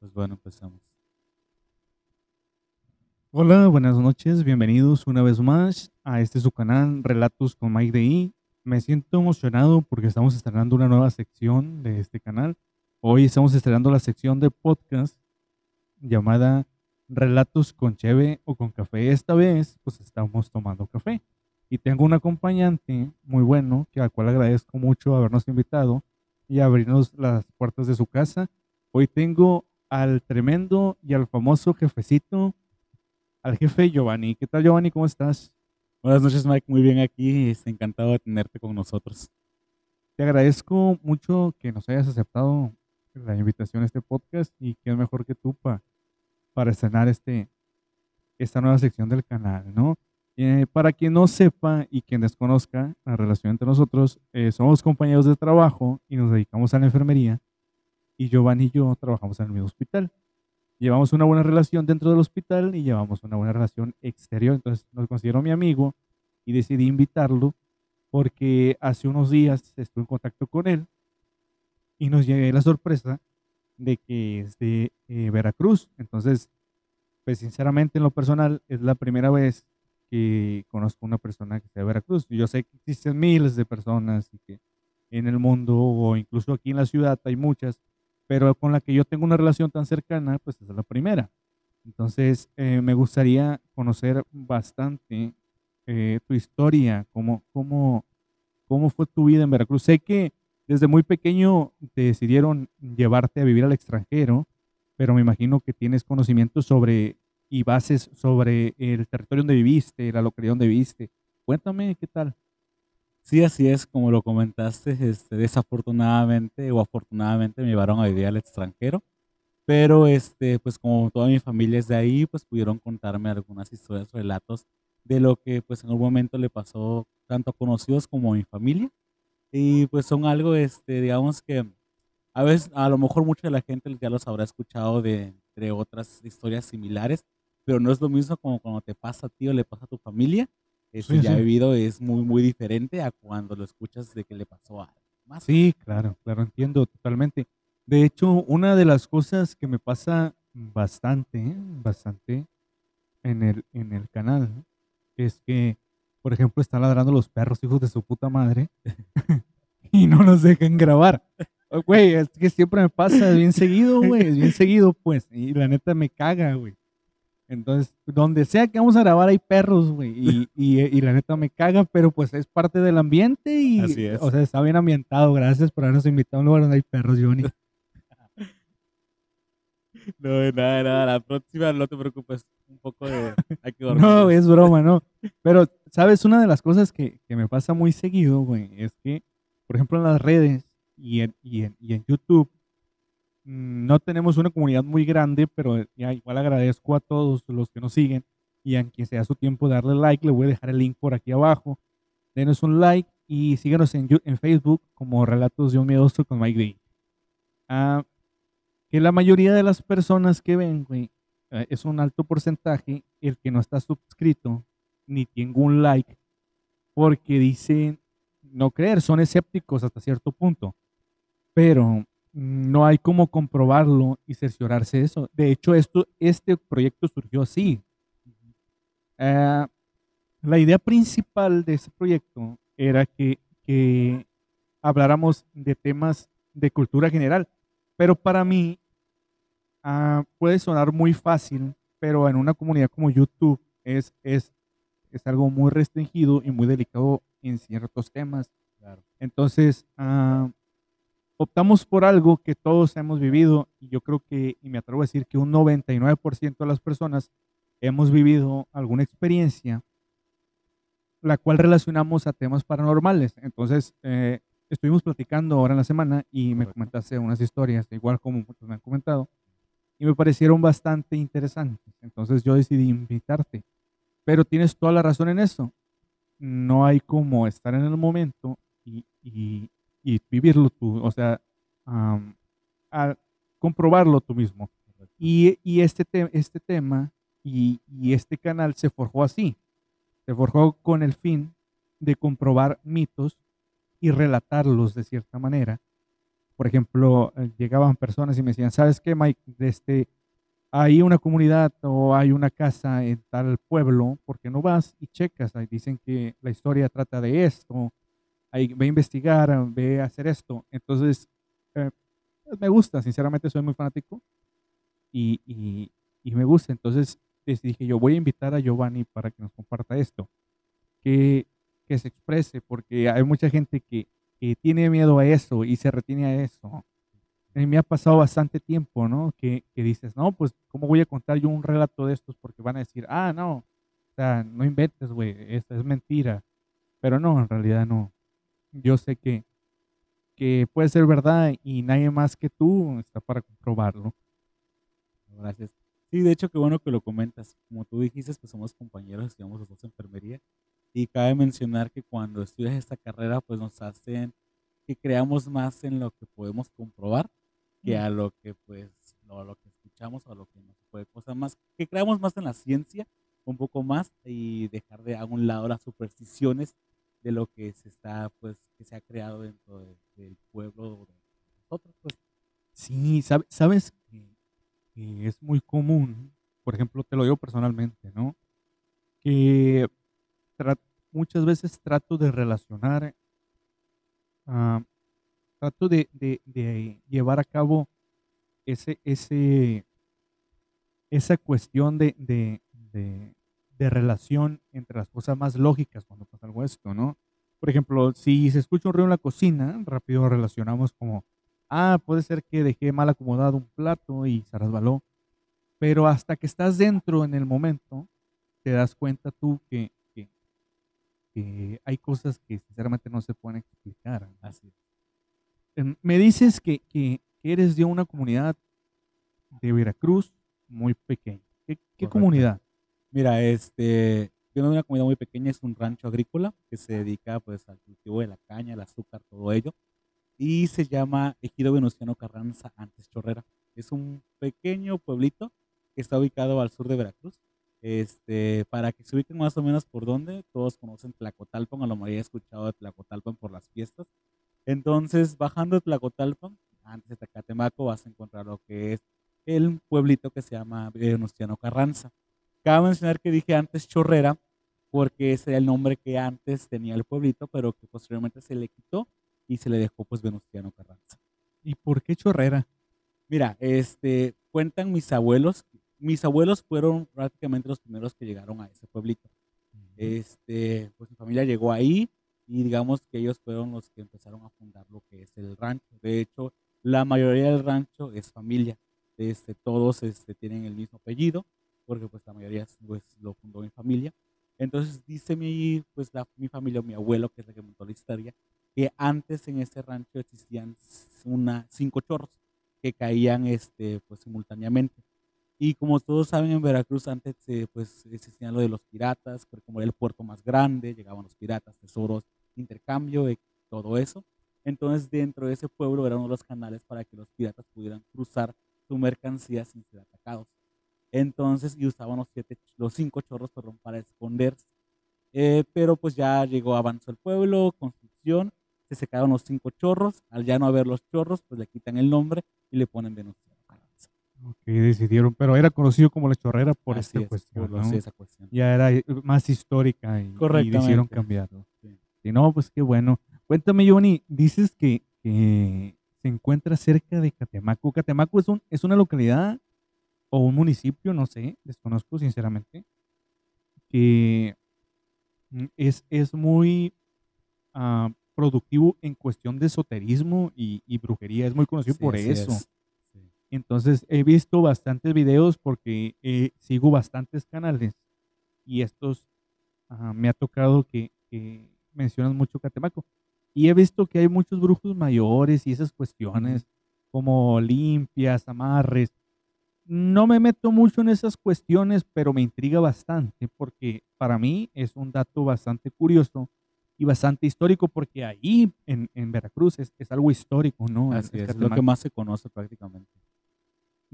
Pues bueno, empezamos. Hola, buenas noches, bienvenidos una vez más a este su canal Relatos con Mike DI. Me siento emocionado porque estamos estrenando una nueva sección de este canal. Hoy estamos estrenando la sección de podcast llamada Relatos con Cheve o con Café. Esta vez, pues estamos tomando café. Y tengo un acompañante muy bueno, que al cual agradezco mucho habernos invitado y abrirnos las puertas de su casa. Hoy tengo al tremendo y al famoso jefecito, al jefe Giovanni. ¿Qué tal, Giovanni? ¿Cómo estás? Buenas noches, Mike. Muy bien aquí. Encantado de tenerte con nosotros. Te agradezco mucho que nos hayas aceptado la invitación a este podcast y que es mejor que tú pa- para estrenar este, esta nueva sección del canal, ¿no? Eh, para quien no sepa y quien desconozca la relación entre nosotros, eh, somos compañeros de trabajo y nos dedicamos a la enfermería y Giovanni y yo trabajamos en el mismo hospital. Llevamos una buena relación dentro del hospital y llevamos una buena relación exterior. Entonces nos considero mi amigo y decidí invitarlo porque hace unos días estuve en contacto con él y nos llegué la sorpresa de que es de eh, Veracruz. Entonces, pues sinceramente en lo personal es la primera vez que conozco una persona que sea de Veracruz. Yo sé que existen miles de personas y que en el mundo o incluso aquí en la ciudad hay muchas, pero con la que yo tengo una relación tan cercana, pues es la primera. Entonces, eh, me gustaría conocer bastante eh, tu historia, cómo, cómo, cómo fue tu vida en Veracruz. Sé que desde muy pequeño te decidieron llevarte a vivir al extranjero, pero me imagino que tienes conocimientos sobre y bases sobre el territorio donde viviste, la localidad donde viviste. Cuéntame qué tal. Sí, así es, como lo comentaste, este, desafortunadamente o afortunadamente me llevaron a vivir al extranjero, pero este, pues como toda mi familia es de ahí, pues pudieron contarme algunas historias, relatos de lo que pues en algún momento le pasó tanto a conocidos como a mi familia, y pues son algo, este, digamos que a veces, a lo mejor mucha de la gente ya los habrá escuchado de, de otras historias similares, pero no es lo mismo como cuando te pasa a ti o le pasa a tu familia. Este, Sí, ya sí. vivido es muy, muy diferente a cuando lo escuchas de que le pasó a más. Sí, claro, claro, entiendo totalmente. De hecho, una de las cosas que me pasa bastante, ¿eh? bastante en el, en el canal, ¿no? es que, por ejemplo, están ladrando los perros, hijos de su puta madre, y no nos dejan grabar. Güey, es que siempre me pasa, es bien seguido, güey, es bien seguido, pues, y la neta me caga, güey. Entonces, donde sea que vamos a grabar hay perros, güey, y, y, y la neta me caga, pero pues es parte del ambiente y, Así es. o sea, está bien ambientado. Gracias por habernos invitado a un lugar donde hay perros, Johnny. No, de nada, de nada. La próxima no te preocupes. Un poco de. Hay que dormir. No, es broma, no. Pero, ¿sabes? Una de las cosas que, que me pasa muy seguido, güey, es que, por ejemplo, en las redes y en, y en, y en YouTube, no tenemos una comunidad muy grande, pero ya igual agradezco a todos los que nos siguen y a quien sea su tiempo darle like, le voy a dejar el link por aquí abajo. Denos un like y síganos en, en Facebook como Relatos de un Miedoso con Mike D. Ah, que la mayoría de las personas que ven, eh, es un alto porcentaje el que no está suscrito ni tiene un like porque dicen no creer, son escépticos hasta cierto punto, pero mm, no hay cómo comprobarlo y cerciorarse de eso. De hecho, esto, este proyecto surgió así. Eh, la idea principal de ese proyecto era que, que habláramos de temas de cultura general, pero para mí ah, puede sonar muy fácil, pero en una comunidad como YouTube es, es, es algo muy restringido y muy delicado en ciertos temas. Claro. Entonces, ah, optamos por algo que todos hemos vivido y yo creo que, y me atrevo a decir que un 99% de las personas hemos vivido alguna experiencia la cual relacionamos a temas paranormales. Entonces, eh, estuvimos platicando ahora en la semana y me comentaste unas historias, igual como muchos me han comentado, y me parecieron bastante interesantes. Entonces yo decidí invitarte. Pero tienes toda la razón en eso. No hay como estar en el momento y, y- y vivirlo tú, o sea, am, a comprobarlo tú mismo. Y, y este, te- este tema y, y este canal se forjó así. Se forjó con el fin de comprobar mitos y relatarlos de cierta manera por ejemplo, eh, llegaban personas y me decían, ¿sabes qué, Mike? Este, hay una comunidad o hay una casa en tal pueblo, ¿por qué no vas y checas? Ahí dicen que la historia trata de esto, ahí ve a investigar, ve a hacer esto. Entonces, eh, me gusta, sinceramente soy muy fanático y, y, y me gusta. Entonces, dije yo, voy a invitar a Giovanni para que nos comparta esto, que, que se exprese, porque hay mucha gente que, que tiene miedo a eso y se retiene a eso. Mí me ha pasado bastante tiempo, ¿no? Que, que, dices, no, pues, ¿cómo voy a contar yo un relato de estos? Porque van a decir, ah, no, o sea, no inventes, güey, esta es mentira. Pero no, en realidad no. Yo sé que, que puede ser verdad y nadie más que tú está para comprobarlo. Gracias. Sí, de hecho, qué bueno que lo comentas. Como tú dijiste, pues somos compañeros, estudiamos los dos enfermería. Y cabe mencionar que cuando estudias esta carrera, pues nos hacen que creamos más en lo que podemos comprobar que a lo que pues lo, lo que escuchamos o a lo que nos puede cosas más que creamos más en la ciencia un poco más y dejar de a un lado las supersticiones de lo que se está pues que se ha creado dentro del pueblo de nosotros pues. Sí sabes que es muy común por ejemplo te lo digo personalmente no que muchas veces trato de relacionar uh, trato de, llevar a cabo ese, ese, esa cuestión de, de, relación entre las cosas más lógicas cuando pasa algo esto, ¿no? Por ejemplo, si se escucha un ruido en la cocina, rápido relacionamos como, ah, puede ser que dejé mal acomodado un plato y se resbaló, pero hasta que estás dentro en el momento, te das cuenta tú que hay cosas que sinceramente no se pueden explicar. Así. Em, me dices que, que, eres de una comunidad de Veracruz muy pequeña. ¿Qué, comunidad? Mira, este, de una comunidad muy pequeña, es un rancho agrícola que se dedica pues al cultivo de la caña, el azúcar, todo ello. Y se llama Ejido Venustiano Carranza, antes Chorrera. Es un pequeño pueblito que está ubicado al sur de Veracruz este, para que se ubiquen más o menos por dónde, todos conocen Tlacotalpan, a lo mejor he escuchado de Tlacotalpan por las fiestas. Entonces, bajando de Tlacotalpan, antes de Tacatemaco, vas a encontrar lo que es el pueblito que se llama Venustiano Carranza. Cabe mencionar que dije antes Chorrera, porque ese era el nombre que antes tenía el pueblito, pero que posteriormente se le quitó y se le dejó pues Venustiano Carranza. ¿Y por qué Chorrera? Mira, este, cuentan mis abuelos mis abuelos fueron prácticamente los primeros que llegaron a ese pueblito. Este, pues mi familia llegó ahí y digamos que ellos fueron los que empezaron a fundar lo que es el rancho. De hecho, la mayoría del rancho es familia. Este, todos este, tienen el mismo apellido, porque pues la mayoría pues, lo fundó mi familia. Entonces dice mi, pues, la, mi familia, mi abuelo, que es el que montó la historia, que antes en ese rancho existían una, cinco chorros que caían este, pues, simultáneamente. Y como todos saben, en Veracruz antes eh, pues existían lo de los piratas, pero como era el puerto más grande, llegaban los piratas, tesoros, intercambio, y todo eso. Entonces dentro de ese pueblo eran uno de los canales para que los piratas pudieran cruzar su mercancía sin ser atacados. Entonces, y usaban los, siete, los cinco chorros perdón, para esconderse. Eh, pero pues ya llegó, avanzó el pueblo, construcción, se secaron los cinco chorros, al ya no haber los chorros, pues le quitan el nombre y le ponen Venustiano. Ok, decidieron, pero era conocido como la chorrera por esta cuestión, ¿no? esa cuestión. Ya era eh, más histórica y, y decidieron cambiarlo. Sí. no, pues qué bueno. Cuéntame, Johnny, dices que, que, se encuentra cerca de Catemaco. Catemaco es, un, es una localidad o un municipio, no sé, desconozco sinceramente, que mm, es, es muy uh, productivo en cuestión de esoterismo y, y brujería. Es muy conocido por eso. Entonces he visto bastantes videos porque eh, sigo bastantes canales y estos me ha tocado que, mencionan mucho Catemaco. Y he visto que hay muchos brujos mayores y esas cuestiones como limpias, amarres. No me meto mucho en esas cuestiones, pero me intriga bastante porque para mí es un dato bastante curioso y bastante histórico porque ahí en, Veracruz es, algo histórico, ¿no? es lo que más se conoce prácticamente.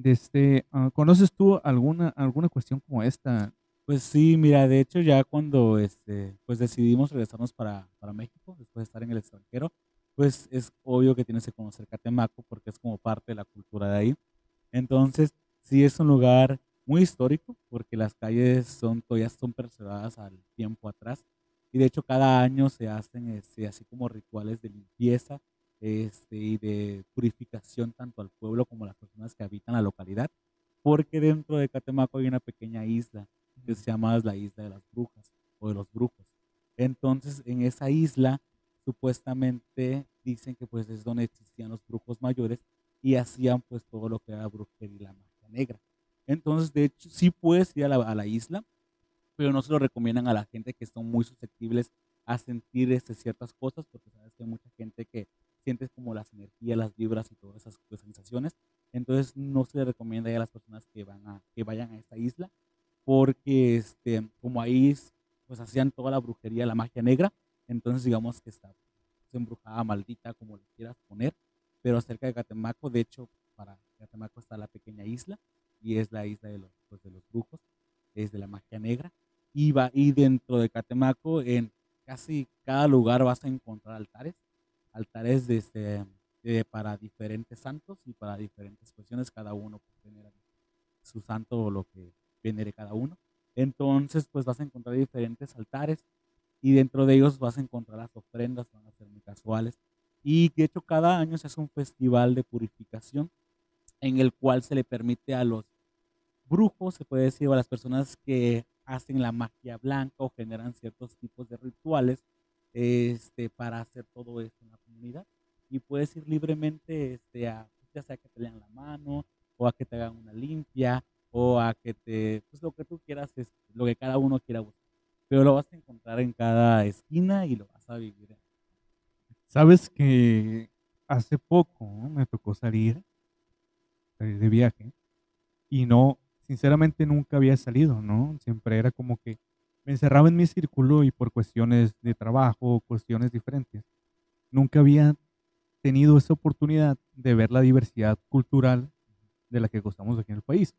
Este, ah, ¿Conoces tú alguna, alguna cuestión como esta? Pues sí, mira, de hecho ya cuando este, pues decidimos regresarnos para, para México, después de estar en el extranjero, pues es obvio que tienes que conocer Catemaco porque es como parte de la cultura de ahí. Entonces, sí es un lugar muy histórico porque las calles son todavía son preservadas al tiempo atrás y de hecho cada año se hacen este, así como rituales de limpieza este, y de purificación tanto al pueblo como a las personas que habitan la localidad porque dentro de Catemaco hay una pequeña isla que se llama la isla de las brujas o de los brujos. Entonces en esa isla supuestamente dicen que pues es donde existían los brujos mayores y hacían pues todo lo que era brujería y la magia negra. Entonces, de hecho, sí puedes ir a la, a la isla, pero no se lo recomiendan a la gente que son muy susceptibles a sentir este, ciertas cosas, porque sabes que hay mucha gente que siente como las energías, las vibras y todas esas pues, sensaciones. Entonces, no se le recomienda a las personas que, van a, que vayan a esta isla, porque este, como ahí pues hacían toda la brujería, la magia negra, entonces digamos que está embrujada, maldita, como le quieras poner, pero cerca de Catemaco, de hecho, para Catemaco está la pequeña isla, y es la isla de los, pues, de los brujos, es de la magia negra. Y, va, y dentro de Catemaco, en casi cada lugar vas a encontrar altares, altares de este, para diferentes santos y para diferentes cuestiones, cada uno pues, su santo o lo que venere cada uno. Entonces, pues vas a encontrar diferentes altares y dentro de ellos vas a encontrar las ofrendas, van a ser muy casuales. Y de hecho, cada año se hace un festival de purificación en el cual se le permite a los brujos, se puede decir, a las personas que hacen la magia blanca o generan ciertos tipos de rituales este, para hacer todo esto en la comunidad. Y puedes ir libremente este, a, que te lean la mano, o a que te hagan una limpia, o a que te, pues lo que tú quieras, es lo que cada uno quiera buscar. Pero lo vas a encontrar en cada esquina y lo vas a vivir. Sabes que hace poco me tocó salir, salir de viaje, y no, sinceramente nunca había salido, ¿no? Siempre era como que me encerraba en mi círculo y por cuestiones de trabajo, cuestiones diferentes, nunca había tenido esa oportunidad de ver la diversidad cultural de la que gozamos aquí en el país.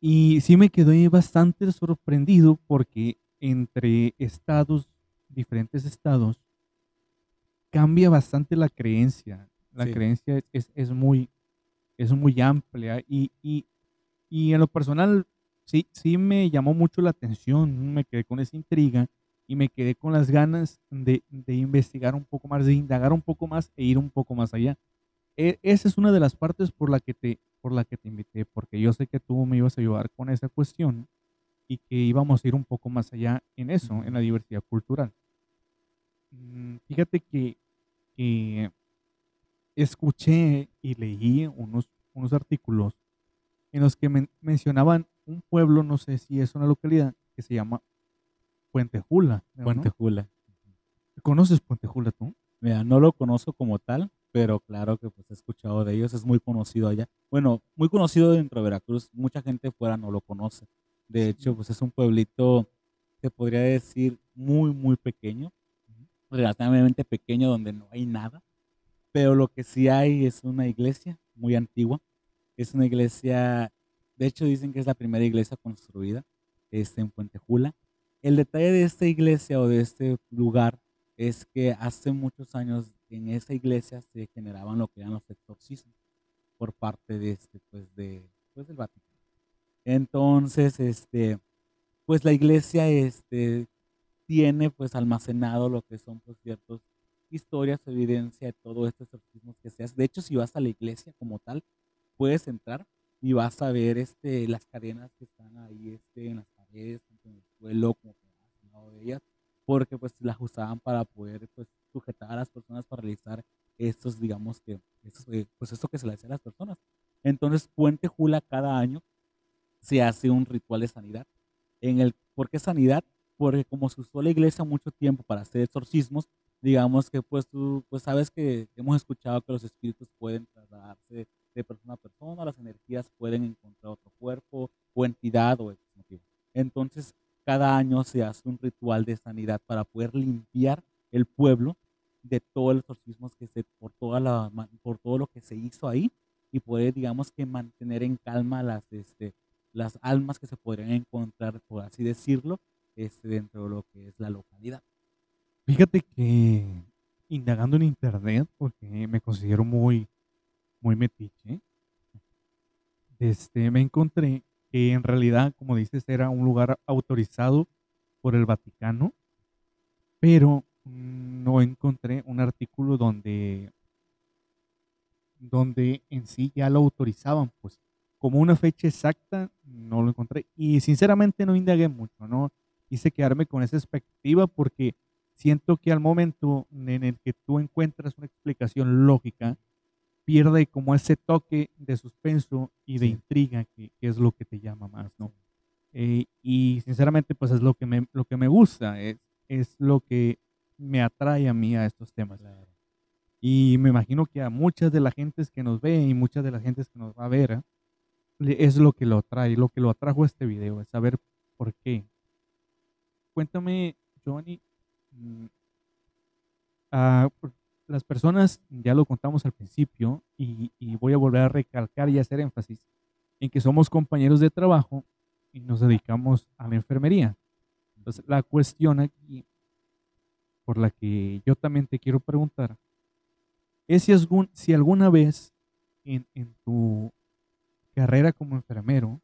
Y sí me quedé bastante sorprendido porque entre estados, diferentes estados, cambia bastante la creencia. La creencia es, es, muy, es muy amplia y, y y en lo personal, sí, sí me llamó mucho la atención, me quedé con esa intriga y me quedé con las ganas de, de investigar un poco más, de indagar un poco más e ir un poco más allá. E, esa es una de las partes por la, que te, por la que te invité, porque yo sé que tú me ibas a ayudar con esa cuestión y que íbamos a ir un poco más allá en eso, en la diversidad cultural. Mm, fíjate que, que escuché y leí unos, unos artículos en los que mencionaban un pueblo, no sé si es una localidad, que se llama Puente Jula. Puente Jula. ¿Conoces Puente Jula tú? Mira, no lo conozco como tal, pero claro que pues he escuchado de ellos, es muy conocido allá. Bueno, muy conocido dentro de Veracruz, mucha gente fuera no lo conoce. De hecho, pues es un pueblito, se podría decir, muy, muy pequeño, relativamente pequeño, donde no hay nada, pero lo que sí hay es una iglesia muy antigua, es una iglesia, de hecho dicen que es la primera iglesia construida este, en Puente Jula. El detalle de esta iglesia o de este lugar es que hace muchos años en esa iglesia se generaban lo que eran los exorcismos por parte de este, pues, de, pues, del Vaticano. Entonces, este, pues la iglesia este, tiene pues almacenado lo que son pues ciertas historias, evidencia de todo estos exorcismos que se hace. De hecho, si vas a la iglesia como tal, puedes entrar y vas a ver este, las cadenas que están ahí este, en las paredes, en el suelo, como lado de ellas, porque pues las usaban para poder pues, sujetar a las personas para realizar estos, digamos que, eh, pues esto que se le hace a las personas. Entonces, Puente Jula cada año se hace un ritual de sanidad. En el, ¿Por qué sanidad? Porque como se usó la iglesia mucho tiempo para hacer exorcismos, digamos que pues tú pues sabes que hemos escuchado que los espíritus pueden trasladarse de persona a persona, las energías pueden encontrar otro cuerpo o entidad o motivo. Entonces, cada año se hace un ritual de sanidad para poder limpiar el pueblo de todos los exorcismos que se, por, toda la, por todo lo que se hizo ahí y poder, digamos que mantener en calma las, este, las almas que se podrían encontrar, por así decirlo, este, dentro de lo que es la localidad. Fíjate que indagando en internet, porque me considero muy, muy metiche, este, me encontré que en realidad, como dices, era un lugar autorizado por el Vaticano, pero no encontré un artículo donde, donde en sí ya lo autorizaban, pues como una fecha exacta no lo encontré y sinceramente no indagué mucho, ¿no? Quise quedarme con esa expectativa porque siento que al momento en el que tú encuentras una explicación lógica, pierde como ese toque de suspenso y de intriga que, es lo que te llama más, ¿no? Eh, y sinceramente, pues es lo que me, lo que me gusta, es, es lo que me atrae a mí a estos temas. Y me imagino que a muchas de las gentes que nos ve y muchas de las gentes que nos va a ver, ¿eh? es lo que lo atrae, lo que lo atrajo a este video, es saber por qué. Cuéntame, Johnny, ah, las personas, ya lo contamos al principio, y, voy a volver a recalcar y hacer énfasis en que somos compañeros de trabajo y nos dedicamos a la enfermería. Entonces, la cuestión aquí, por la que yo también te quiero preguntar, es si, si alguna vez en, en tu carrera como enfermero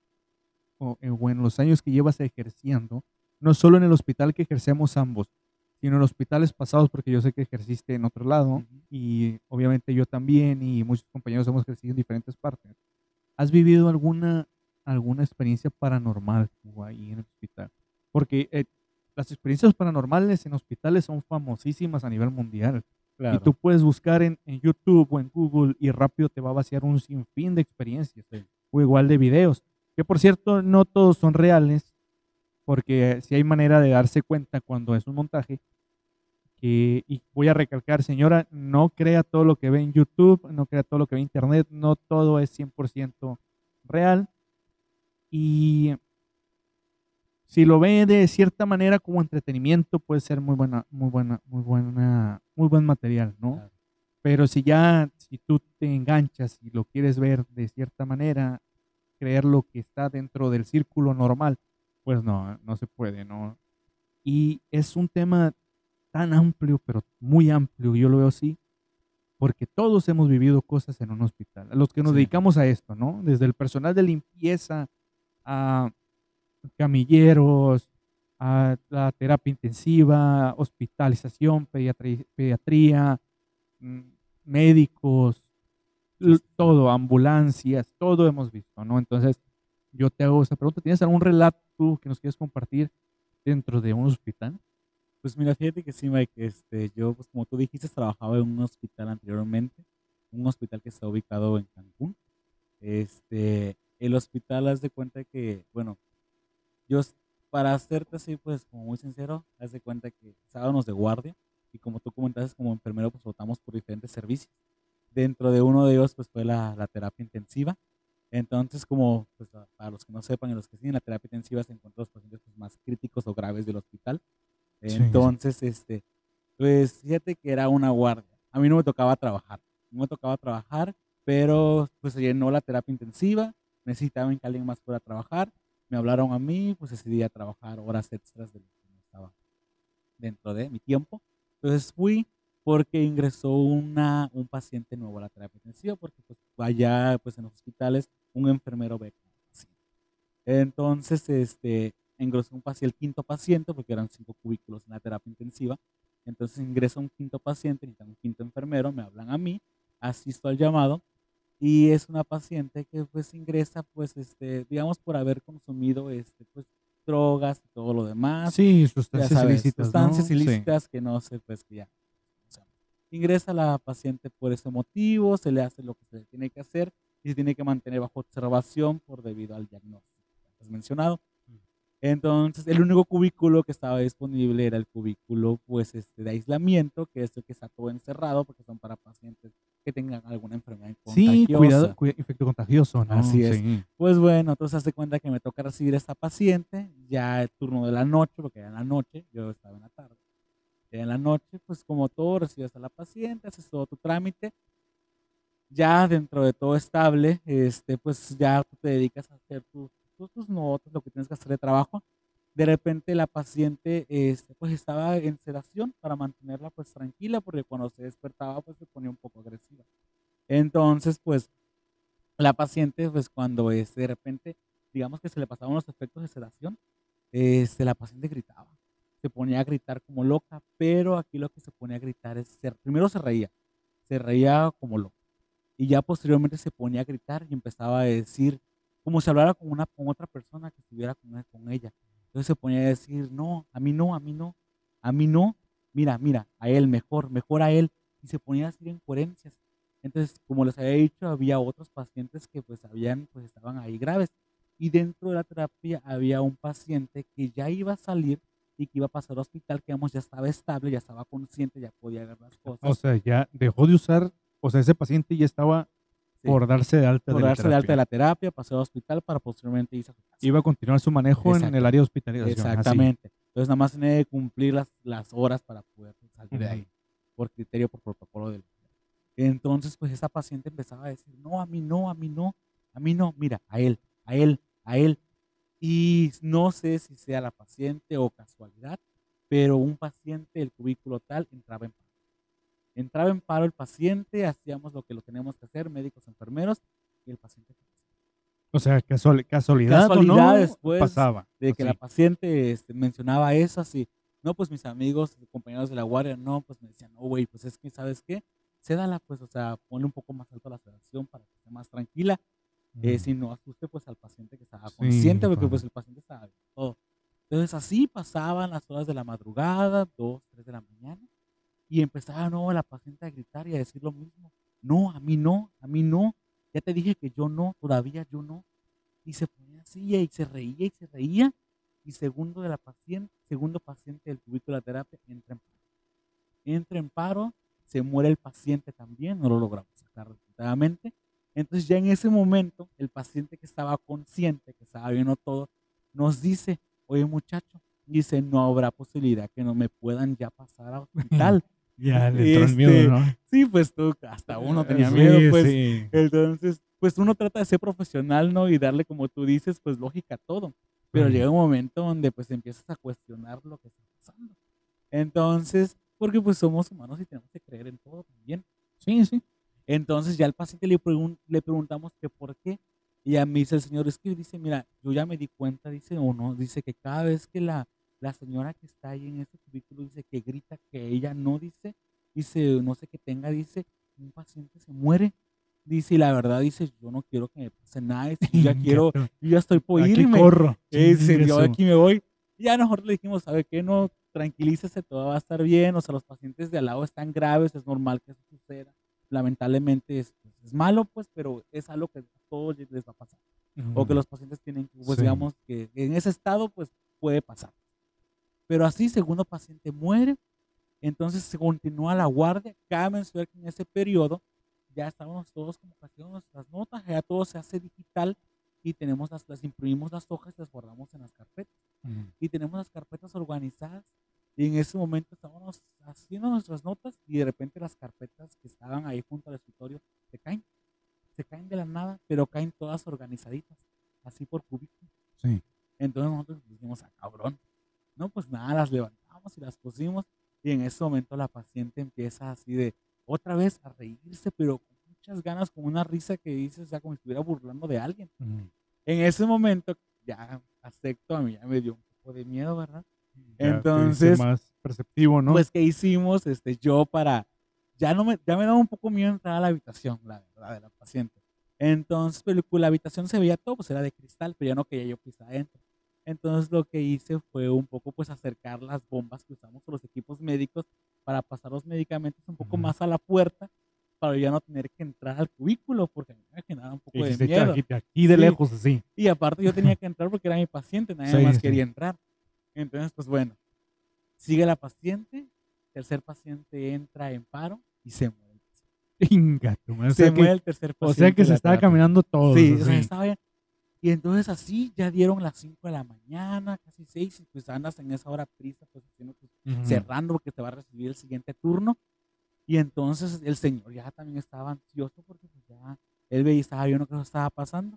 o, en los años que llevas ejerciendo, no solo en el hospital que ejercemos ambos, sino en hospitales pasados, porque yo sé que ejerciste en otro lado y obviamente yo también y muchos compañeros hemos ejercido en diferentes partes. ¿Has vivido alguna, alguna experiencia paranormal ahí en el hospital? Porque eh, las experiencias paranormales en hospitales son famosísimas a nivel mundial. Y tú puedes buscar en, YouTube o en Google y rápido te va a vaciar un sinfín de experiencias o igual de videos. Que por cierto, no todos son reales, porque si hay manera de darse cuenta cuando es un montaje. Y voy a recalcar, señora, no crea todo lo que ve en YouTube, no crea todo lo que ve en Internet, no todo es 100% real. Y si lo ve de cierta manera como entretenimiento, puede ser muy buena, muy buena, muy buena, muy buen material, ¿no? Pero si ya, si tú te enganchas y lo quieres ver de cierta manera, creer lo que está dentro del círculo normal, pues no, no se puede, ¿no? Y es un tema tan amplio, pero muy amplio, yo lo veo así, porque todos hemos vivido cosas en un hospital, a los que nos dedicamos a esto, ¿no? Desde el personal de limpieza a camilleros, a la terapia intensiva, hospitalización, pediatría, mm, médicos, todo, ambulancias, todo hemos visto, ¿no? Entonces, yo te hago esa pregunta, ¿tienes algún relato que nos quieres compartir dentro de un hospital? Pues mira, fíjate que sí, Mike, este, yo, pues como tú dijiste, trabajaba en un hospital anteriormente, un hospital que está ubicado en Cancún. Este, el hospital, haz de cuenta que, bueno, yo, para hacerte así, pues como muy sincero, haz de cuenta que estábamos de guardia y como tú comentaste, como enfermero, pues votamos por diferentes servicios. Dentro de uno de ellos, pues fue la, la terapia intensiva. Entonces, como pues, para los que no sepan y los que sí, en la terapia intensiva se encuentran los pacientes pues, más críticos o graves del hospital. Entonces, este, pues fíjate que era una guardia. A mí no me tocaba trabajar, no me tocaba trabajar, pero pues se llenó la terapia intensiva, necesitaban que alguien más pueda trabajar, me hablaron a mí, pues decidí a trabajar horas extras de lo que no estaba dentro de mi tiempo. Entonces fui, porque ingresó una, un paciente nuevo a la terapia intensiva, porque pues allá pues en los hospitales un enfermero ve. Entonces, este, ingresó un paciente, el quinto paciente, porque eran cinco cubículos en la terapia intensiva. Entonces ingresa un quinto paciente, necesitan un quinto enfermero, me hablan a mí, asisto al llamado y es una paciente que pues ingresa pues este digamos por haber consumido este pues drogas y todo lo demás sí sustancias ilícitas sustancias ilícitas que no sé pues que ya Ingresa la paciente por ese motivo, se le hace lo que se tiene que hacer y se tiene que mantener bajo observación por debido al diagnóstico has mencionado. Entonces, el único cubículo que estaba disponible era el cubículo pues, este, de aislamiento, que es el que está todo encerrado, porque son para pacientes que tengan alguna enfermedad contagiosa. Sí, cuidado, efecto contagioso, ¿no? Así es. Pues bueno, entonces hace cuenta que me toca recibir a esta paciente, ya el turno de la noche, porque era en la noche, yo estaba en la tarde en la noche, pues como todo, recibes a la paciente, haces todo tu trámite. Ya dentro de todo estable, este, pues ya tú te dedicas a hacer tus, tus, notas, lo que tienes que hacer de trabajo. de repente la paciente este, pues estaba en sedación para mantenerla pues tranquila porque cuando se despertaba pues se ponía un poco agresiva. Entonces pues la paciente pues cuando este, de repente digamos que se le pasaban los efectos de sedación, este, la paciente gritaba, se ponía a gritar como loca, pero aquí lo que se ponía a gritar es, primero se reía, se reía como loca y ya posteriormente se ponía a gritar y empezaba a decir, como si hablara con, una, con otra persona que estuviera con, con ella entonces se ponía a decir, no, a mí no, a mí no, a mí no, mira, mira, a él mejor, mejor a él. Y se ponía a decir incoherencias. Entonces, como les había dicho, había otros pacientes que pues habían, pues estaban ahí graves. Y dentro de la terapia había un paciente que ya iba a salir y que iba a pasar al hospital, que ya estaba estable, ya estaba consciente, ya podía ver las cosas. O sea, ya dejó de usar, o sea, ese paciente ya estaba por darse de alta por de darse de alta de la terapia, pasó al hospital para posteriormente irse a su casa. Iba a continuar su manejo en el área de hospitalización. Exactamente. Entonces nada más tiene que cumplir las, las horas para poder salir de ahí, por criterio, por protocolo del Entonces, pues esa paciente empezaba a decir, no, a mí no, a mí no, a mí no, mira, a él, a él, a él. Y no sé si sea la paciente o casualidad, pero un paciente del cubículo tal entraba en Entraba en paro el paciente, hacíamos lo que lo teníamos que hacer, médicos, enfermeros, y el paciente. O sea, casual, casualidad, casualidad después pasaba. De que la paciente este, mencionaba eso así. No, pues mis amigos, compañeros de la guardia, no, pues me decían, no, güey, pues es que, ¿sabes qué? Cédala, pues, o sea, ponle un poco más alto la sedación para que esté más tranquila. Eh, si no asuste, pues, al paciente que estaba consciente, porque, pues, el paciente estaba todo. Entonces, así pasaban las horas de la madrugada, dos, tres de la mañana y empezaba nuevo la paciente a gritar y a decir lo mismo. No, a mí no, a mí no. Ya te dije que yo no, todavía yo no. Y se ponía así y se reía y se reía. Y segundo de la paciente, segundo paciente del cubículo de la terapia entra en paro. Entra en paro, se muere el paciente también, no lo logramos sacar resultadamente. Entonces ya en ese momento, el paciente que estaba consciente, que estaba viendo todo, nos dice, oye muchacho, dice, no habrá posibilidad que no me puedan ya pasar a hospital. Ya le entró el miedo, este, ¿no? Sí, pues tú, hasta uno ah, tenía miedo, pues. Entonces, pues uno trata de ser profesional, ¿no? Y darle, como tú dices, pues lógica a todo. Pero llega un momento donde pues empiezas a cuestionar lo que está pasando. Entonces, porque pues somos humanos y tenemos que creer en todo también. Sí, sí. Entonces ya al paciente le, le preguntamos que por qué. Y a mí dice el señor, es que dice, mira, yo ya me di cuenta, dice uno, dice que cada vez que la, la señora que está ahí en ese cubículo dice que grita que ella no dice, dice, no sé qué tenga, dice, un paciente se muere. Dice, y la verdad dice, yo no quiero que me pase nada, yo ya quiero, yo ya estoy por irme. Aquí corro. Dice, yo aquí me voy. Y ya nosotros le dijimos, ¿sabe qué? No, tranquilícese, todo va a estar bien. O sea, los pacientes de al lado están graves, es normal que eso suceda. Lamentablemente es, pues, es malo, pues, pero es algo que a todos les va a pasar. O que los pacientes tienen, pues digamos, que en ese estado, pues puede pasar. Pero así, segundo paciente muere, entonces se continúa la guardia. Cabe mencionar que en ese periodo ya estábamos todos como haciendo nuestras notas, ya todo se hace digital y tenemos las, las imprimimos las hojas y las guardamos en las carpetas. Y tenemos las carpetas organizadas. Y en ese momento estábamos haciendo nuestras notas y de repente las carpetas que estaban ahí junto al escritorio se caen. Se caen de la nada, pero caen todas organizaditas, así por cubículos. Sí. Entonces nosotros dijimos, ah, cabrón, no, pues nada, las levantamos y las pusimos y en ese momento la paciente empieza así de otra vez a reírse, pero con muchas ganas, con una risa que dice, o sea, como si estuviera burlando de alguien. En ese momento ya acepto, a mí ya me dio un poco de miedo, ¿verdad? Entonces, más perceptivo, ¿no? Pues, ¿qué hicimos? Este, yo para, ya no me, ya me daba un poco miedo entrar a la habitación, la verdad, de la paciente. Entonces, la habitación se veía todo, pues era de cristal, pero ya no quería yo pisar adentro. Entonces lo que hice fue un poco pues acercar las bombas que usamos con los equipos médicos para pasar los medicamentos un poco más a la puerta para ya no tener que entrar al cubículo porque me generaba un poco de miedo. Aquí, aquí de lejos, así. Y aparte yo tenía que entrar porque era mi paciente, nadie más quería entrar. Entonces, pues bueno, sigue la paciente, tercer paciente entra en paro y se muere. se muere el tercer paciente. O sea que se estaba caminando todo. Sí, o sea, estaba y entonces así ya dieron las 5 de la mañana, casi 6, y pues andas en esa hora prisa, pues, pues cerrando porque te va a recibir el siguiente turno. Y entonces el señor ya también estaba ansioso porque pues ya él veía, estaba viendo que eso estaba pasando.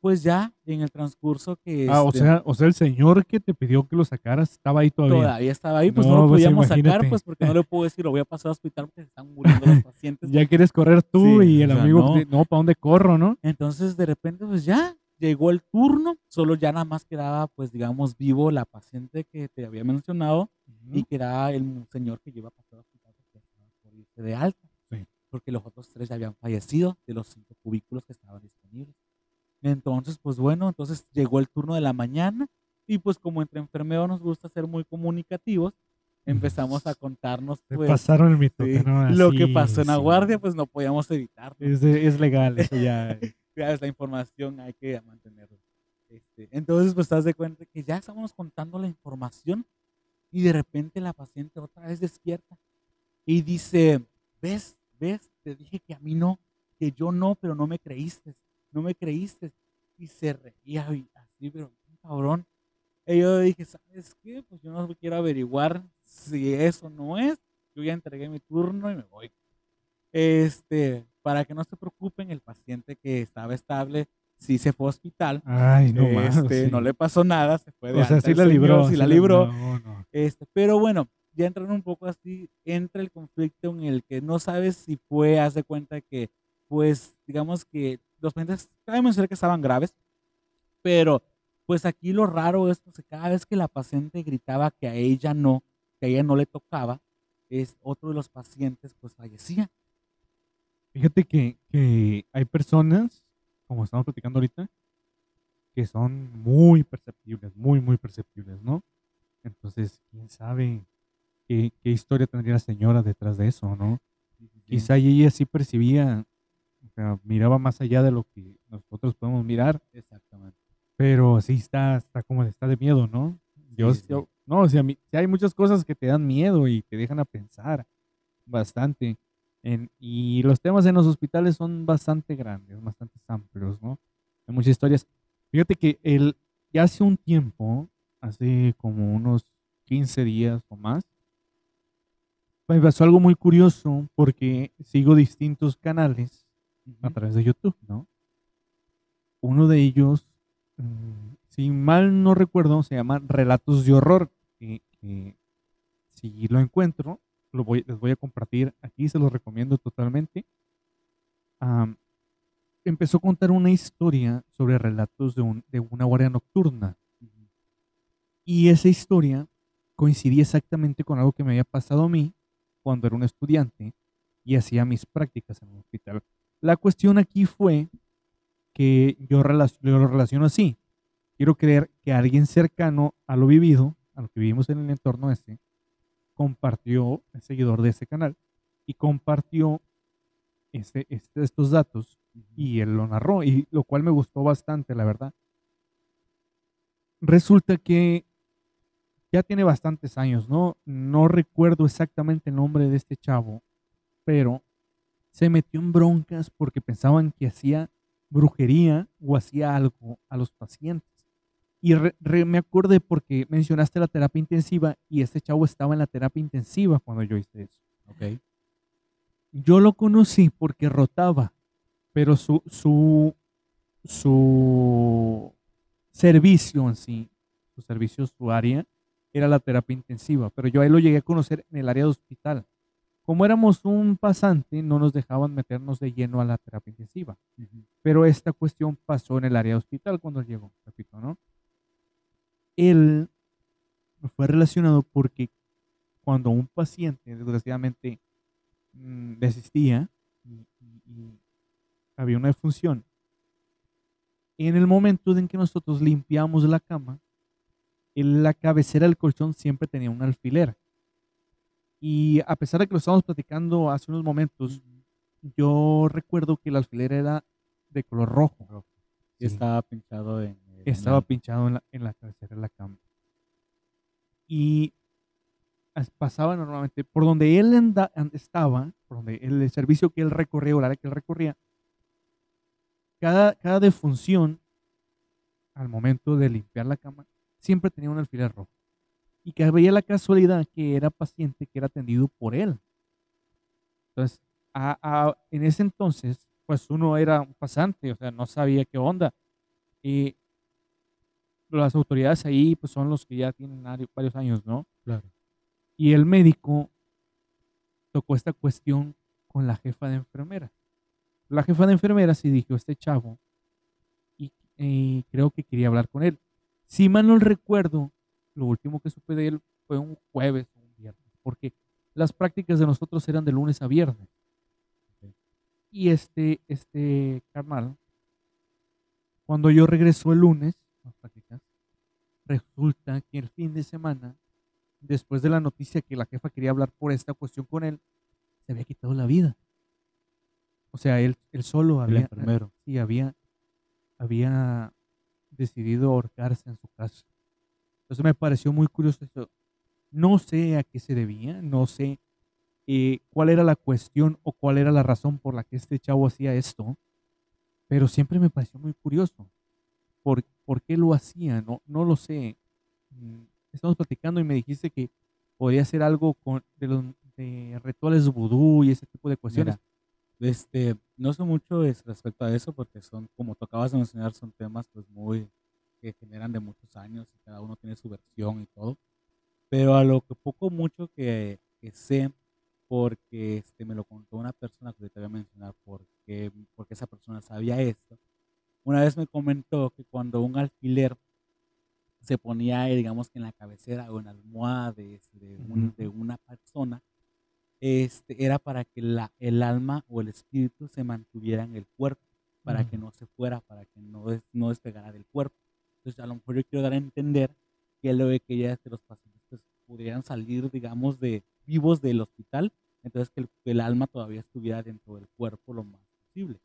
pues ya en el transcurso que... Ah, o este, sea, o sea, el señor que te pidió que lo sacaras estaba ahí todavía. todavía estaba ahí, pues No, no, lo pues, podíamos sacar, imagínate. pues porque no le puedo decir, lo voy a pasar al hospital porque se están muriendo los pacientes. Ya quieres correr tú Sí, y el o sea, amigo, no. no, ¿para dónde corro, no? Entonces, de repente, pues ya llegó el turno, solo ya nada más quedaba, pues digamos, vivo la paciente que te había mencionado y que era el señor que lleva al hospital porque estaba por irse de alta. Sí. Porque los otros tres ya habían fallecido de los cinco cubículos que estaban disponibles. Entonces, pues bueno, entonces llegó el turno de la mañana y pues como entre enfermeros nos gusta ser muy comunicativos, empezamos a contarnos pues pasaron el mito. sí, no, lo que así, pasó en la sí. guardia, pues no podíamos evitarlo. Es, es legal, eso ya. La información, hay que mantenerla. Este, entonces, pues, das de cuenta que ya estamos contando la información y de repente la paciente otra vez despierta y dice, ves, ves, te dije que a mí no, que yo no, pero no me creíste, no me creíste. Y se reía así, pero cabrón. Y yo dije, ¿sabes qué? Pues yo no quiero averiguar si eso no es. Yo ya entregué mi turno y me voy. Este, para que no se preocupen, el paciente que estaba estable sí se fue a hospital. Ay, no. Este, sí. No le pasó nada, se fue de O sea, sí la señor, libró. sí la libró. No, no. Este, pero bueno, ya entraron un poco así, entra el conflicto en el que no sabes si fue, haz de cuenta que, pues, digamos que los pacientes, cabe mencionar que estaban graves, pero pues aquí lo raro es pues, que cada vez que la paciente gritaba que a ella no, que a ella no le tocaba, es otro de los pacientes pues fallecía. Fíjate que, que hay personas, como estamos platicando ahorita, que son muy perceptibles, muy, muy perceptibles, ¿no? Entonces, quién sabe qué, qué historia tendría la señora detrás de eso, ¿no? Quizá ella sí percibía, o sea, miraba más allá de lo que nosotros podemos mirar, Exactamente. pero sí está, está como está de miedo, ¿no? Yo, Sí, sí. yo- no, o sea, sí hay muchas cosas que te dan miedo y te dejan a pensar bastante. En- y los temas en los hospitales son bastante grandes, bastante amplios, ¿no? Hay muchas historias. Fíjate que el, ya hace un tiempo, hace como unos 15 días o más, me pasó algo muy curioso porque sigo distintos canales a través de YouTube, ¿no? Uno de ellos, mm, si mal no recuerdo, se llama Relatos de Horror. Que, que si lo encuentro, lo voy, les voy a compartir aquí, se los recomiendo totalmente. Am, empezó a contar una historia sobre relatos de, un- de una guardia nocturna. Y esa historia coincidía exactamente con algo que me había pasado a mí cuando era un estudiante y hacía mis prácticas en un hospital. La cuestión aquí fue que yo, relac- yo lo relaciono así. Quiero creer que alguien cercano a lo vivido, a lo que vivimos en el entorno este, compartió, es seguidor de ese canal, y compartió este, este- estos datos y él lo narró, y lo cual me gustó bastante, la verdad. Resulta que ya tiene bastantes años, ¿no? No recuerdo exactamente el nombre de este chavo, pero se metió en broncas porque pensaban que hacía brujería o hacía algo a los pacientes. Y re- re- me acordé porque mencionaste la terapia intensiva y este chavo estaba en la terapia intensiva cuando yo hice eso. Ok. Yo lo conocí porque rotaba, pero su, su, su servicio en sí, su servicio, su área, era la terapia intensiva, pero yo ahí lo llegué a conocer en el área de hospital. Como éramos un pasante, no nos dejaban meternos de lleno a la terapia intensiva, Ujú. pero esta cuestión pasó en el área de hospital cuando llegó, repito, ¿no? Él fue relacionado porque cuando un paciente, desgraciadamente, mm, desistía y, y- y había una defunción, en el momento en que nosotros limpiamos la cama, en la cabecera del colchón siempre tenía un alfiler. Y a pesar de que lo estábamos platicando hace unos momentos, yo recuerdo que el alfiler era de color rojo. Y Sí. estaba pinchado en... Estaba la- pinchado en la, en la cabecera de la cama. Y as- pasaba normalmente por donde él anda- an- estaba, por donde el, servicio que él recorría o el área que él recorría, cada, cada defunción, al momento de limpiar la cama, siempre tenía un alfiler rojo. Y que había la casualidad que era paciente que era atendido por él. Entonces, a- a- en ese entonces, pues uno era un pasante, o sea, no sabía qué onda. eh, las autoridades ahí pues son los que ya tienen vari- varios años, ¿no? Claro. Y el médico tocó esta cuestión con la jefa de enfermeras. La jefa de enfermeras se dirigió a este chavo y eh, creo que quería hablar con él. Si mal no recuerdo, lo último que supe de él fue un jueves o un viernes, porque las prácticas de nosotros eran de lunes a viernes. Ok. Y este, este carnal, cuando yo regreso el lunes, las prácticas, resulta que el fin de semana, después de la noticia que la jefa quería hablar por esta cuestión con él, se había quitado la vida. O sea, él, él solo El había, enfermero. sí, había, había decidido ahorcarse en su casa. Entonces me pareció muy curioso eso. No sé a qué se debía, no sé eh, cuál era la cuestión o cuál era la razón por la que este chavo hacía esto, pero siempre me pareció muy curioso. ¿Por, por qué lo hacía? No, no lo sé. Mm, Estamos platicando y me dijiste que podía ser algo con, de los de rituales vudú y ese tipo de cuestiones. Mira, este, no sé mucho es respecto a eso porque son, como tú acabas de mencionar, son temas pues muy que generan de muchos años y cada uno tiene su versión y todo. Pero a lo que poco mucho que, que sé, porque este, me lo contó una persona que te voy a mencionar porque, porque esa persona sabía esto. Una vez me comentó que cuando un alfiler se ponía, eh, digamos que en la cabecera o en la almohada de, este, de un- Ujú. de una persona, este, era para que la, el alma o el espíritu se mantuviera en el cuerpo, para que Mm. no se fuera, para que no, des- no despegara del cuerpo. Entonces, a lo mejor yo quiero dar a entender que lo que quería es que los pacientes pues, pudieran salir, digamos, de vivos del hospital, entonces que el, que el alma todavía estuviera dentro del cuerpo lo más posible.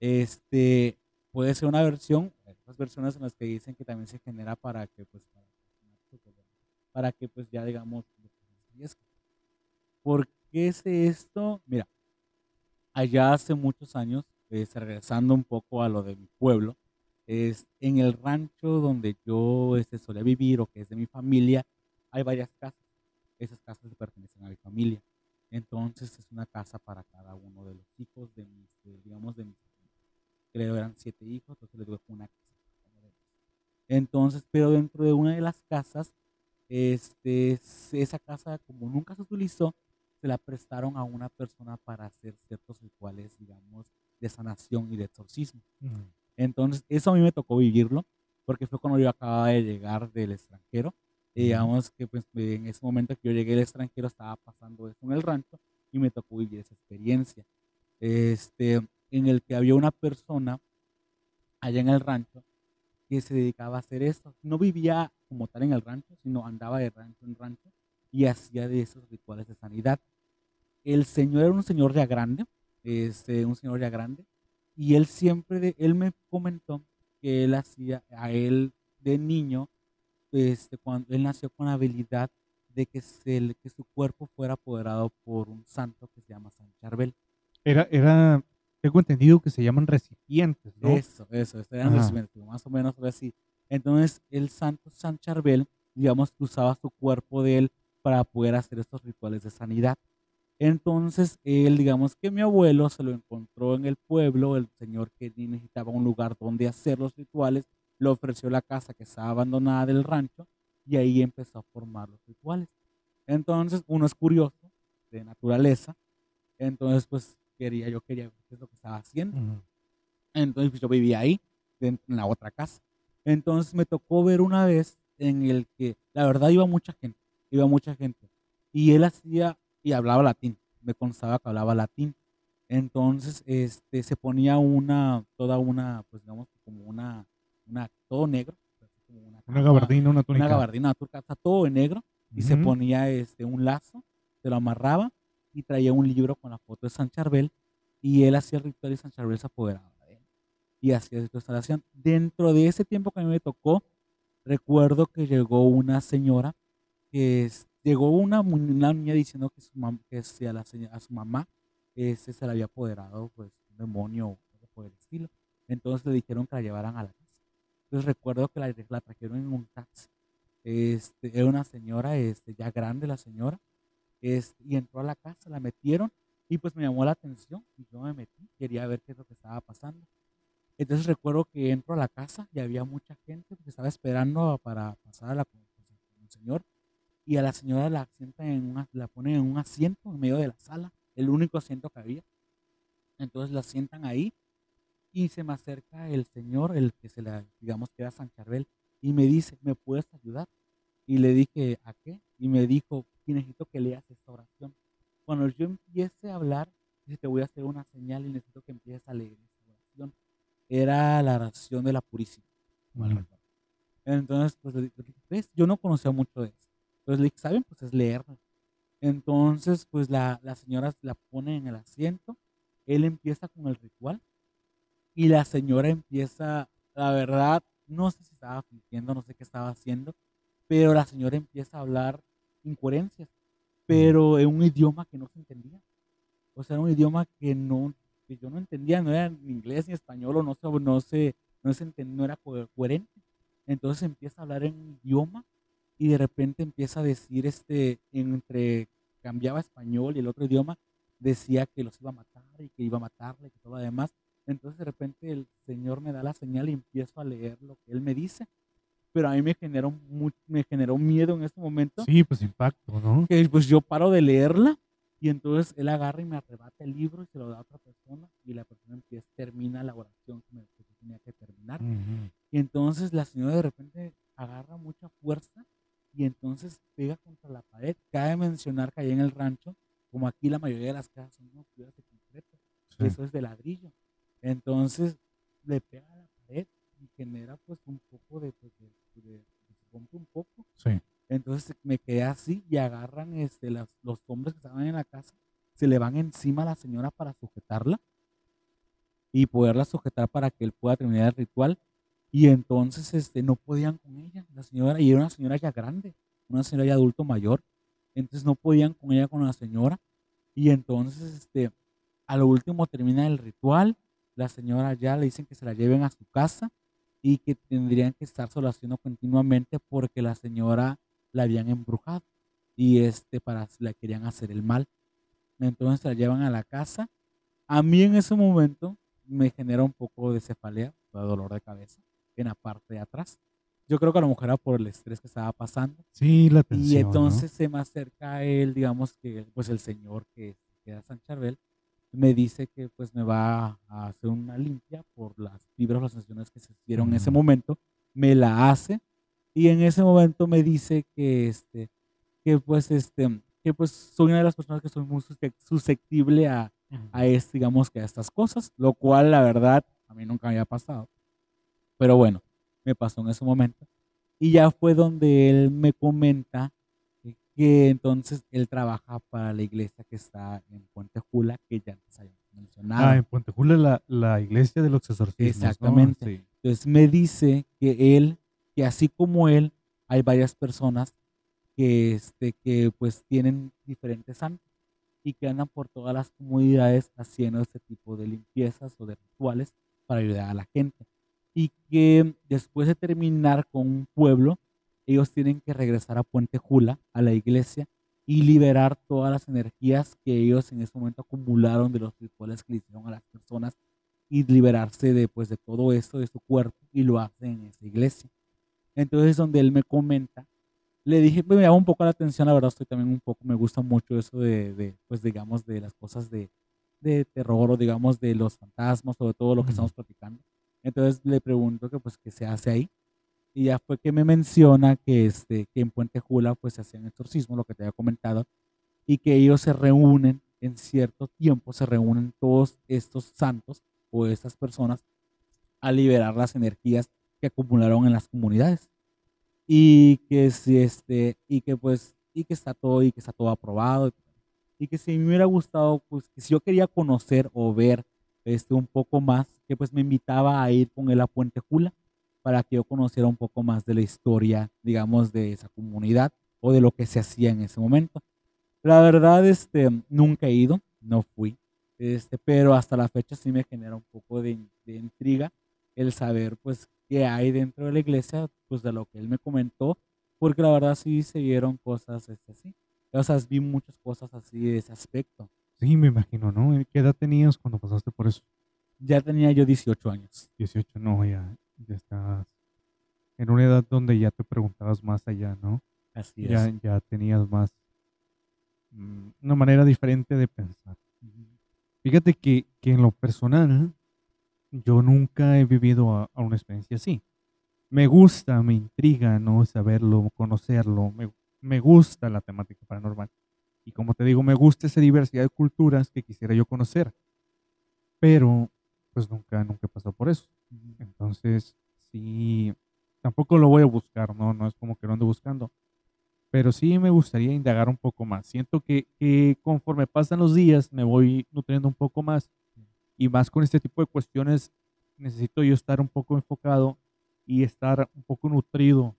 Este, puede ser una versión, hay otras versiones en las que dicen que también se genera para que, pues, para, para que, pues, ya digamos. ¿Por qué es esto? Mira, allá hace muchos años, este, regresando un poco a lo de mi pueblo, es, en el rancho donde yo este, solía vivir o que es de mi familia, hay varias casas. Esas casas pertenecen a mi familia. Entonces es una casa para cada uno de los hijos de mis, de, digamos, de mis, creo eran siete hijos, entonces les dejo una casa. Entonces, pero dentro de una de las casas, este, esa casa como nunca se utilizó, se la prestaron a una persona para hacer ciertos rituales, digamos, de sanación y de exorcismo. Entonces, eso a mí me tocó vivirlo, porque fue cuando yo acababa de llegar del extranjero. Digamos que pues, en ese momento que yo llegué del extranjero estaba pasando eso en el rancho y me tocó vivir esa experiencia. Este, en el que había una persona allá en el rancho que se dedicaba a hacer esto. No vivía como tal en el rancho, sino andaba de rancho en rancho y hacía de esos rituales de sanidad. El señor era un señor ya grande, este, un señor ya grande, y él siempre, de- él me comentó que él hacía, a él de niño, este, cuando él nació con la habilidad de que, se, que su cuerpo fuera apoderado por un santo que se llama San Charbel. Era, era, tengo entendido que se llaman recipientes, ¿no? Eso, eso, eran Ajá. recipientes, más o menos así. Entonces, el santo San Charbel, digamos que usaba su cuerpo de él para poder hacer estos rituales de sanidad. Entonces, él, digamos que mi abuelo se lo encontró en el pueblo, el señor que necesitaba un lugar donde hacer los rituales, le ofreció la casa que estaba abandonada del rancho y ahí empezó a formar los rituales. Entonces, uno es curioso de naturaleza, entonces, pues, quería, yo quería ver qué es lo que estaba haciendo. Ujú. Entonces pues, yo vivía ahí, en en la otra casa. Entonces me tocó ver una vez en el que, la verdad, iba mucha gente, iba mucha gente. Y él hacía, y hablaba latín, me constaba que hablaba latín. Entonces, este, se ponía una, toda una, pues digamos, como una, una, todo negro. como una Una gabardina, una Una túnica. gabardina, una turca, todo de negro. Y se Ujú. ponía este, un lazo, se lo amarraba y traía un libro con la foto de San Charbel. Y él hacía el ritual y San Charbel se apoderaba de él y hacía esta instalación. Dentro de ese tiempo que a mí me tocó, recuerdo que llegó una señora, que es- llegó una, una niña diciendo que, su mam- que a, la, a su mamá este, se le había apoderado pues, un demonio o algo por el estilo. Entonces le dijeron que la llevaran a la casa. Entonces recuerdo que la, la trajeron en un taxi. Este, era una señora, este, ya grande la señora, este, y entró a la casa, la metieron y pues me llamó la atención y yo me metí, quería ver qué es lo que estaba pasando. Entonces recuerdo que entro a la casa y había mucha gente que estaba esperando para pasar a la con el señor y a la señora la en una, la ponen en un asiento en medio de la sala, el único asiento que había. Entonces la sientan ahí y se me acerca el señor, el que se la, digamos que era San Charbel, y me dice, ¿me puedes ayudar? Y le dije, ¿a qué? Y me dijo, necesito que leas esta oración. Cuando yo empiece a hablar, dice, te voy a hacer una señal y necesito que empieces a leer esta oración. Era la oración de la Purísima. Entonces, pues, ¿ves? yo no conocía mucho de eso. Entonces le dije, ¿saben? Pues es leerla. Entonces, pues la, la señora la pone en el asiento, él empieza con el ritual y la señora empieza, la verdad, no sé si estaba fingiendo, no sé qué estaba haciendo, pero la señora empieza a hablar incoherencias, pero en un idioma que no se entendía. O sea, era un idioma que no, que yo no entendía, no era ni inglés ni español, o no sé, no sé, no se entendía, no era coherente. Entonces empieza a hablar en un idioma y de repente empieza a decir, este, entre, cambiaba español y el otro idioma, decía que los iba a matar y que iba a matarle y todo lo demás. Entonces de repente el Señor me da la señal y empiezo a leer lo que Él me dice. Pero a mí me generó, me generó miedo en ese momento. Sí, pues impacto, ¿no? Que pues yo paro de leerla y entonces Él agarra y me arrebata el libro y se lo da a otra persona y la persona empieza, termina la oración que, me, tenía que terminar. Y entonces la señora de repente agarra mucha fuerza y entonces pega contra la pared. Cabe mencionar que ahí en el rancho, como aquí la mayoría de las casas son no, de concreto, eso es de ladrillo. Entonces le pega a la pared y genera pues un poco de, pues, de, se rompe un poco. Sí. Entonces me quedé así y agarran este, las, los hombres que estaban en la casa, se le van encima a la señora para sujetarla y poderla sujetar para que él pueda terminar el ritual. Y entonces este, no podían con ella, la señora, y era una señora ya grande, una señora ya adulto mayor, entonces no podían con ella, con la señora, y entonces este, a lo último termina el ritual, la señora ya le dicen que se la lleven a su casa y que tendrían que estar solo haciendo continuamente porque la señora la habían embrujado y este para la querían hacer el mal. Entonces la llevan a la casa. A mí en ese momento me genera un poco de cefalea, de dolor de cabeza en la parte de atrás. Yo creo que a la mujer era por el estrés que estaba pasando. Sí, la tensión. Y entonces se me acerca él, digamos que, pues el señor que, era San Charbel, me dice que pues me va a hacer una limpia por las fibras, las sensaciones que se hicieron en ese momento. Me la hace y en ese momento me dice que este, que pues este, que pues soy una de las personas que soy muy susceptible a, a este, digamos que a estas cosas, lo cual la verdad a mí nunca me había pasado. Pero bueno, me pasó en ese momento. Y ya fue donde él me comenta que entonces él trabaja para la iglesia que está en Puente Jula, que ya antes habíamos mencionado. Ah, en Puente Jula, la, la iglesia de los exorcismos. Exactamente. Entonces me dice que él, que así como él, hay varias personas que, este, que pues tienen diferentes santos y que andan por todas las comunidades haciendo este tipo de limpiezas o de rituales para ayudar a la gente y que después de terminar con un pueblo, ellos tienen que regresar a Puente Jula, a la iglesia, y liberar todas las energías que ellos en ese momento acumularon de los rituales que le hicieron a las personas y liberarse de, pues, de todo eso de su cuerpo y lo hacen en esa iglesia. Entonces, donde él me comenta, le dije, me llama un poco la atención, la verdad estoy también un poco, me gusta mucho eso de, de pues digamos, de las cosas de, de terror o digamos de los fantasmas de todo lo que estamos platicando. Entonces le pregunto que pues qué se hace ahí. Y ya fue que me menciona que, este, que en Puente Jula pues se hacían exorcismos, lo que te había comentado, y que ellos se reúnen en cierto tiempo, se reúnen todos estos santos o estas personas a liberar las energías que acumularon en las comunidades. Y que si este, y que pues, y que está todo, y que está todo aprobado. Y que si me hubiera gustado, pues que si yo quería conocer o ver este, un poco más, que pues me invitaba a ir con él a Puente Jula para que yo conociera un poco más de la historia, digamos, de esa comunidad o de lo que se hacía en ese momento. La verdad, este, nunca he ido, no fui, este, pero hasta la fecha sí me genera un poco de, intriga el saber, pues, qué hay dentro de la iglesia, pues, de lo que él me comentó, porque la verdad sí se vieron cosas este, así. O sea, vi muchas cosas así de ese aspecto. Sí, me imagino, ¿no? ¿Qué edad tenías cuando pasaste por eso? Ya tenía yo 18 años. 18, no, ya, ya estás en una edad donde ya te preguntabas más allá, ¿no? Así Ya, es. ya tenías más, mm, una manera diferente de pensar. Fíjate que, que en lo personal, yo nunca he vivido a, a una experiencia así. Me gusta, me intriga, ¿no? Saberlo, conocerlo. Me, me gusta la temática paranormal. Y como te digo, me gusta esa diversidad de culturas que quisiera yo conocer. Pero, pues nunca, nunca pasó por eso. Entonces, sí, tampoco lo voy a buscar, ¿no? No es como que lo ando buscando. Pero sí me gustaría indagar un poco más. Siento que, que conforme pasan los días me voy nutriendo un poco más. Y más con este tipo de cuestiones, necesito yo estar un poco enfocado y estar un poco nutrido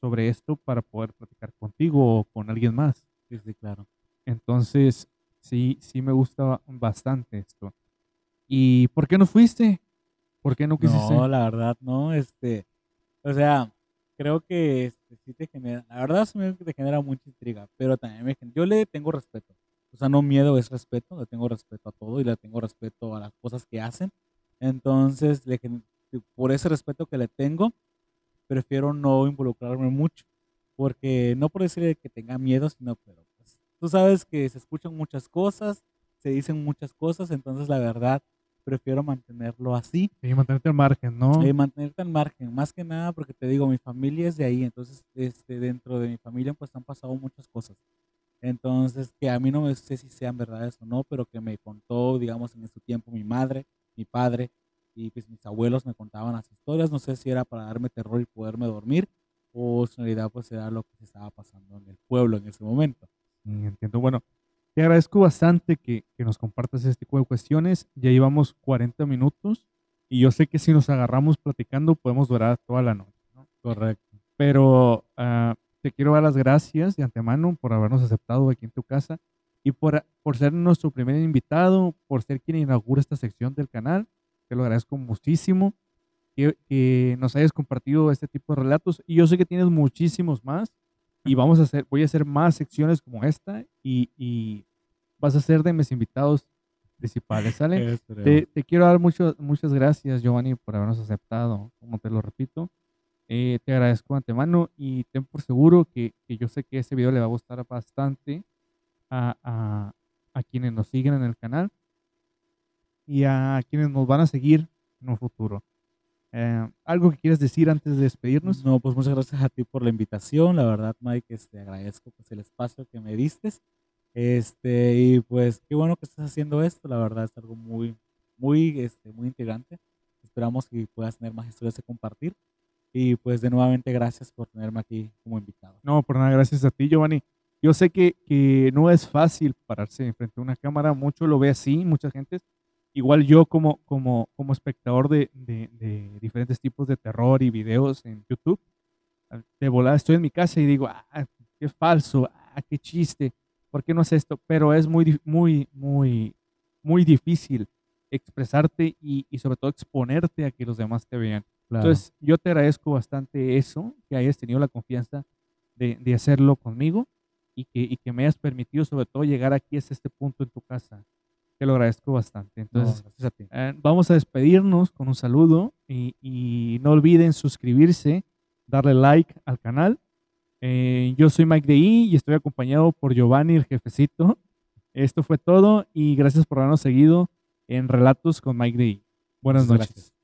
sobre esto para poder platicar contigo o con alguien más. Sí, sí, claro. Entonces, sí, sí me gusta bastante esto. ¿Y por qué no fuiste? ¿Por qué no quisiste? No, la verdad, no, este, o sea, creo que este, sí te genera, la verdad sí me te genera mucha intriga, pero también me, yo le tengo respeto, o sea, no miedo, es respeto, le tengo respeto a todo y le tengo respeto a las cosas que hacen, entonces, le por ese respeto que le tengo, prefiero no involucrarme mucho, porque no por decir que tenga miedo, sino, pero pues, tú sabes que se escuchan muchas cosas, se dicen muchas cosas, entonces la verdad, prefiero mantenerlo así Sí, mantenerte al margen, ¿no? eh, mantenerte al margen, más que nada porque te digo, mi familia es de ahí, entonces este, dentro de mi familia pues han pasado muchas cosas. Entonces, que a mí no me sé si sean verdades o no, pero que me contó, digamos, en su tiempo mi madre, mi padre y pues mis abuelos me contaban las historias, no sé si era para darme terror y poderme dormir o en realidad pues era lo que se estaba pasando en el pueblo en ese momento. Entiendo. Bueno, te agradezco bastante que, que nos compartas este tipo de cuestiones. Ya llevamos 40 minutos y yo sé que si nos agarramos platicando podemos durar toda la noche, ¿no? Correcto. Pero ah, te quiero dar las gracias de antemano por habernos aceptado aquí en tu casa y por, por ser nuestro primer invitado, por ser quien inaugura esta sección del canal. Te lo agradezco muchísimo que, que nos hayas compartido este tipo de relatos y yo sé que tienes muchísimos más y vamos a hacer, voy a hacer más secciones como esta y, y vas a ser de mis invitados principales, ¿sale? Te quiero dar mucho- muchas gracias, Giovanni, por habernos aceptado, como te lo repito. Eh, te agradezco de antemano y ten por seguro que, que yo sé que este video le va a gustar bastante a, a- a quienes nos siguen en el canal y a quienes nos van a seguir en un futuro. Eh, ¿Algo que quieras decir antes de despedirnos? No, pues muchas gracias a ti por la invitación. La verdad, Mike, este, agradezco pues, el espacio que me diste. Este, y pues qué bueno que estás haciendo esto. La verdad es algo muy, muy, este, muy integrante. Esperamos que puedas tener más historias de compartir. Y pues de nuevamente gracias por tenerme aquí como invitado. No, por nada, gracias a ti, Giovanni. Yo sé que, que no es fácil pararse frente a una cámara, mucho lo ve así, mucha gente. Igual yo como, como, como espectador de, de- de diferentes tipos de terror y videos en YouTube, de volada estoy en mi casa y digo, ah, qué falso, ah, qué chiste, ¿por qué no es esto? Pero es muy, muy, muy, muy difícil expresarte y, y sobre todo exponerte a que los demás te vean. Entonces, yo te agradezco bastante eso, que hayas tenido la confianza de, de hacerlo conmigo y que, y que me hayas permitido sobre todo llegar aquí hasta este punto en tu casa. Te lo agradezco bastante. No, Entonces, gracias a ti. eh, vamos a despedirnos con un saludo y, y no olviden suscribirse, darle like al canal. Eh, yo soy Mike de I y estoy acompañado por Giovanni, el jefecito. Esto fue todo y gracias por habernos seguido en Relatos con Mike de I. Buenas Muchas noches. gracias.